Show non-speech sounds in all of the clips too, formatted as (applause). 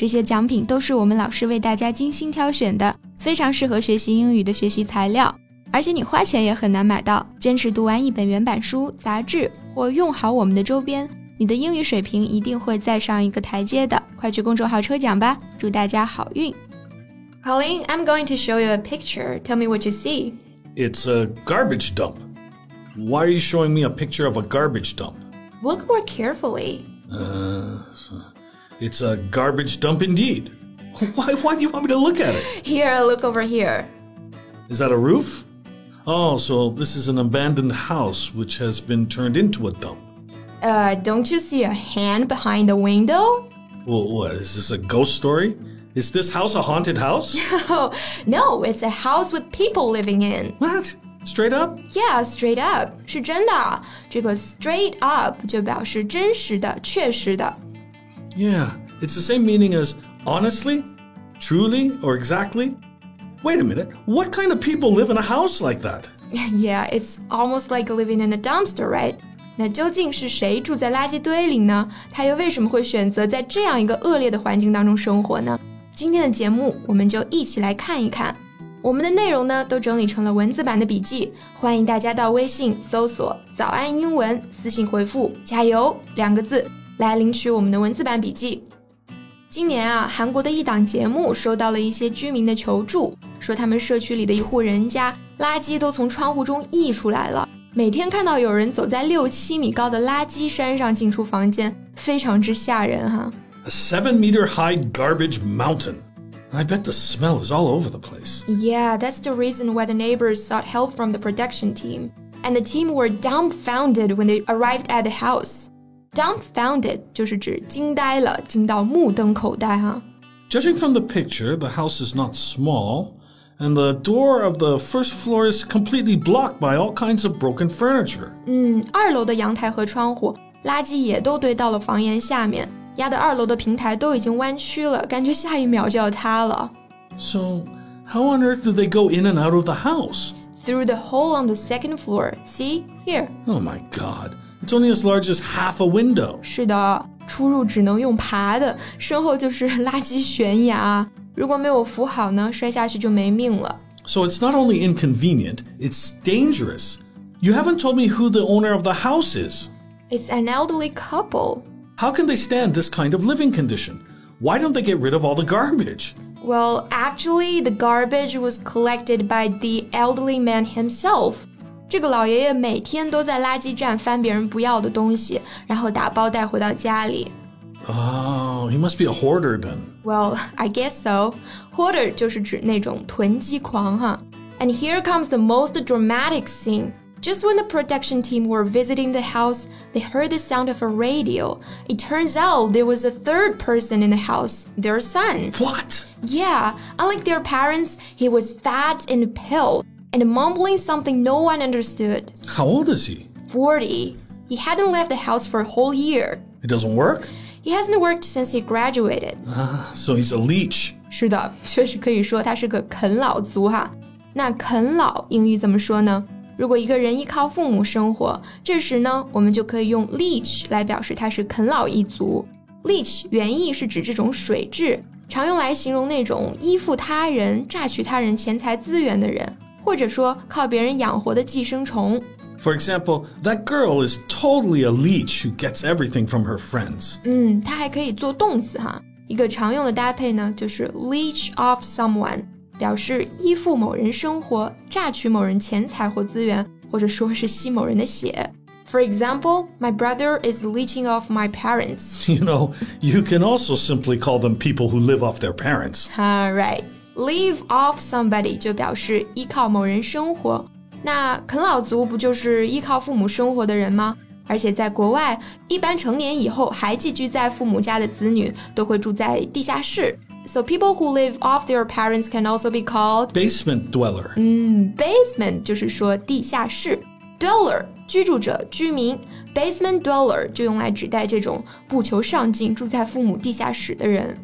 这些奖品都是我们老师为大家精心挑选的，非常适合学习英语的学习材料，而且你花钱也很难买到。坚持读完一本原版书、杂志，或用好我们的周边，你的英语水平一定会再上一个台阶的。快去公众号抽奖吧，祝大家好运！Colin, I'm going to show you a picture. Tell me what you see. It's a garbage dump. Why are you showing me a picture of a garbage dump? Look more carefully. Uh. it's a garbage dump indeed. (laughs) Why, why do you want me to look at it? Here, look over here. Is that a roof? Oh, so this is an abandoned house which has been turned into a dump. Uh, don't you see a hand behind the window? Well, what is this a ghost story? Is this house a haunted house? (laughs) Oh, no, it's a house with people living in. What? Straight up? Yeah, straight up 是真的。这个 straight up 就表示真实的、确实的。 Yeah, it's the same meaning as honestly, truly, or exactly. Wait a minute, what kind of people live in a house like that? (laughs) Yeah, it's almost like living in a dumpster, right? 那究竟是谁住在垃圾堆里呢？他又为什么会选择在这样一个恶劣的环境当中生活呢？今天的节目我们就一起来看一看。我们的内容呢都整理成了文字版的笔记，欢迎大家到微信搜索“早安英文”，私信回复“加油”两个字 来领取我们的文字版笔记。今年啊，韩国的一档节目收到了一些居民的求助，说他们社区里的一户人家垃圾都从窗户中溢出来了，每天看到有人走在六七米高的垃圾山上进出房间，非常之吓人哈。A seven meter high garbage mountain. I bet the smell is all over the place. Yeah, that's the reason why the neighbors sought help from the production team. And the team were dumbfounded when they arrived at the house. Dumbfounded 就是指惊呆了，惊到目瞪口呆哈。Judging from the picture, the house is not small, and the door of the first floor is completely blocked by all kinds of broken furniture. 嗯，二楼的阳台和窗户垃圾也都堆到了房檐下面，压得二楼的平台都已经弯曲了，感觉下一秒就要塌了。So, how on earth do they go in and out of the house? Through the hole on the second floor. See here. Oh my god. It's only as large as half a window. 是的，出入只能用爬的，身后就是垃圾悬崖。如果没有扶好呢，摔下去就没命了。 So it's not only inconvenient, it's dangerous. You haven't told me who the owner of the house is. It's an elderly couple. How can they stand this kind of living condition? Why don't they get rid of all the garbage? Well, actually, the garbage was collected by the elderly man himself. 这个老爷爷每天都在垃圾站翻别人不要的东西，然后打包带回到家里。 Oh, he must be a hoarder then. Well, I guess so. Hoarder 就是指那种囤积狂哈。And here comes the most dramatic scene. Just when the production team were visiting the house, they heard the sound of a radio. It turns out there was a third person in the house, their son. What? Yeah, unlike their parents, he was fat and pale and mumbling something no one understood. How old is he? 40. He hadn't left the house for a whole year. It doesn't work? He hasn't worked since he graduated. So he's a leech. 是的，确实可以说他是个啃老族哈。那啃老英语怎么说呢？ 如果一个人依靠父母生活，这时呢，我们就可以用 leech 来表示他是啃老一族。leech 原意是指这种水蛭，常用来形容那种依附他人、榨取他人钱财资源的人，或者说靠别人养活的寄生虫。For example, that girl is totally a leech who gets everything from her friends. 嗯，它还可以做动词哈。一个常用的搭配呢，就是 leech off someone，表示依附某人生活，榨取某人钱财或资源，或者说是吸某人的血。For example, my brother is leeching off my parents. You know, you can also simply call them people who live off their parents. Alright, live off somebody 就表示依靠某人生活。那啃老族不就是依靠父母生活的人吗？而且在国外，一般成年以后还寄居在父母家的子女都会住在地下室，So people who live off their parents can also be called Basement dweller. 嗯，basement 就是说地下室，dweller 居住者、居民，basement dweller 就用来指代这种不求上进、住在父母地下室的人。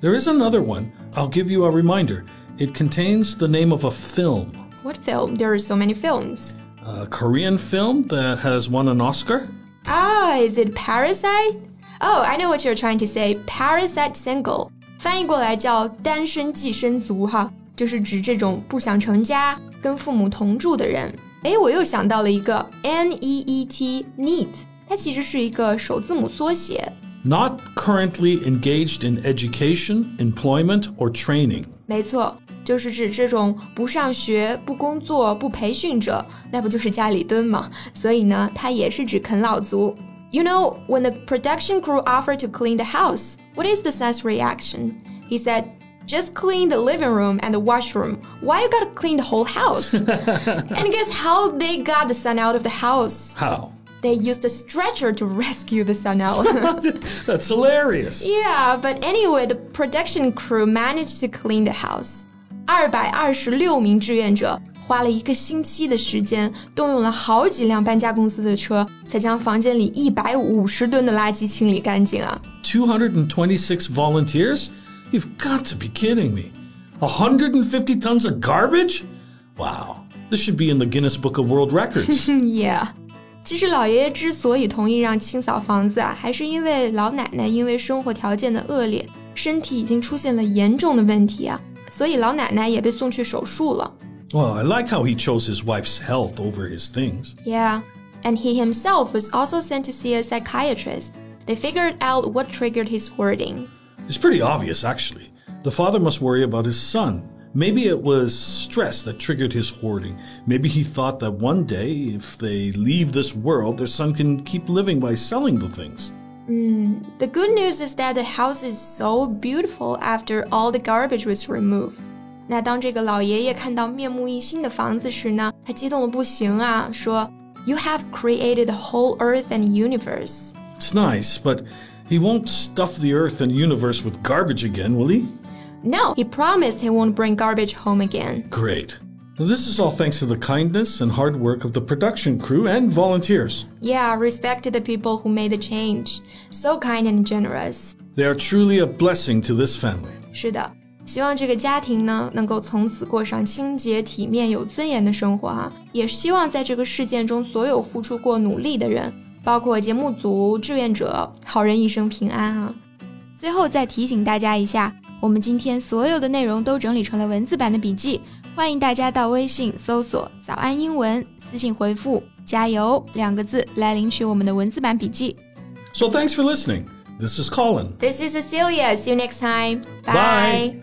There is another one. I'll give you a reminder. It contains the name of a film, What film? There are so many films. a Korean film that has won an Oscar. Ah, is it Parasite? Oh, I know what you're trying to say. Parasite single 翻译过来叫单身寄生族哈，就是指这种不想成家、跟父母同住的人。哎，我又想到了一个 N E E T neat，它其实是一个首字母缩写。Not currently engaged in education, employment, or training. 没错，就是指这种不上学、不工作、不培训者，那不就是家里蹲吗？所以呢，它也是指啃老族。You know, when the production crew offered to clean the house, what is the son's reaction? He said, "Just clean the living room and the washroom. Why you gotta clean the whole house?" (laughs) and guess how they got the son out of the house? How? They used a stretcher to (laughs) rescue the son out. (laughs) That's hilarious. Yeah, but anyway, the production crew managed to clean the house. 二百二十六名志愿者 花了一个星期的时间，动用了好几辆搬家公司的车，才将房间里一百五十吨的垃圾清理干净啊！！Two hundred and twenty-six volunteers? You've got to be kidding me. A hundred and fifty tons of garbage? Wow. This should be in the Guinness Book of World Records. Yeah，其实老爷爷之所以同意让清扫房子啊，还是因为老奶奶因为生活条件的恶劣，身体已经出现了严重的问题啊，所以老奶奶也被送去手术了。Well, I like how he chose his wife's health over his things. Yeah, and he himself was also sent to see a psychiatrist. They figured out what triggered his hoarding. It's pretty obvious, actually. The father must worry about his son. Maybe it was stress that triggered his hoarding. Maybe he thought that one day, if they leave this world, their son can keep living by selling the things. Hmm, the good news is that the house is so beautiful after all the garbage was removed. 那当这个老爷爷看到面目一新的房子时呢，他激动的不行啊，说：“You have created the whole earth and universe.” It's nice, but he won't stuff the earth and universe with garbage again, will he? No, he promised he won't bring garbage home again. Great. Now, This is all thanks to the kindness and hard work of the production crew and volunteers. Yeah, respect to the people who made the change. So kind and generous. They are truly a blessing to this family. 是的， 希望这个家庭呢能够从此过上清洁、体面、有尊严的生活哈、也希望在这个事件中所有付出过努力的人，包括节目组、志愿者，好人一生平安啊！最后再提醒大家一下，我们今天所有的内容都整理成了文字版的笔记，欢迎大家到微信搜索“早安英文”，私信回复“加油”两个字来领取我们的文字版笔记。So thanks for listening. This is Colin. This is Cecilia. See you next time. Bye.